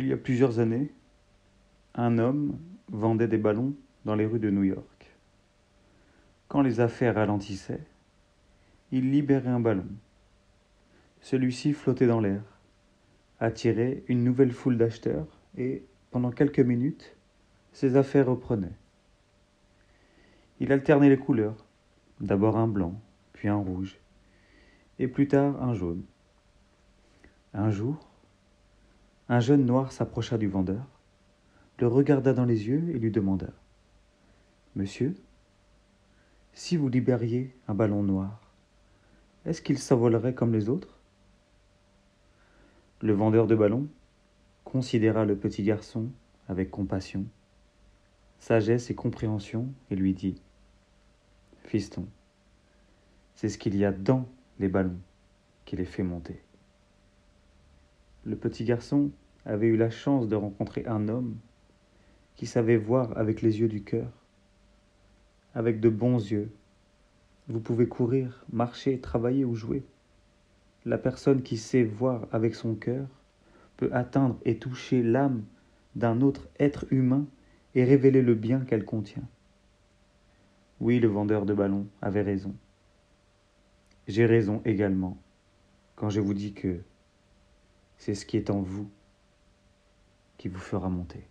Il y a plusieurs années, un homme vendait des ballons dans les rues de New York. Quand les affaires ralentissaient, il libérait un ballon. Celui-ci flottait dans l'air, attirait une nouvelle foule d'acheteurs et, pendant quelques minutes, ses affaires reprenaient. Il alternait les couleurs, d'abord un blanc, puis un rouge, et plus tard un jaune. Un jour, un jeune noir s'approcha du vendeur, le regarda dans les yeux et lui demanda Monsieur, si vous libériez un ballon noir, est-ce qu'il s'envolerait comme les autres? Le vendeur de ballons considéra le petit garçon avec compassion, sagesse et compréhension et lui dit Fiston, c'est ce qu'il y a dans les ballons qui les fait monter. Le petit garçon avait eu la chance de rencontrer un homme qui savait voir avec les yeux du cœur, avec de bons yeux. Vous pouvez courir, marcher, travailler ou jouer. La personne qui sait voir avec son cœur peut atteindre et toucher l'âme d'un autre être humain et révéler le bien qu'elle contient. Oui, le vendeur de ballons avait raison. J'ai raison également quand je vous dis que c'est ce qui est en vous qui vous fera monter.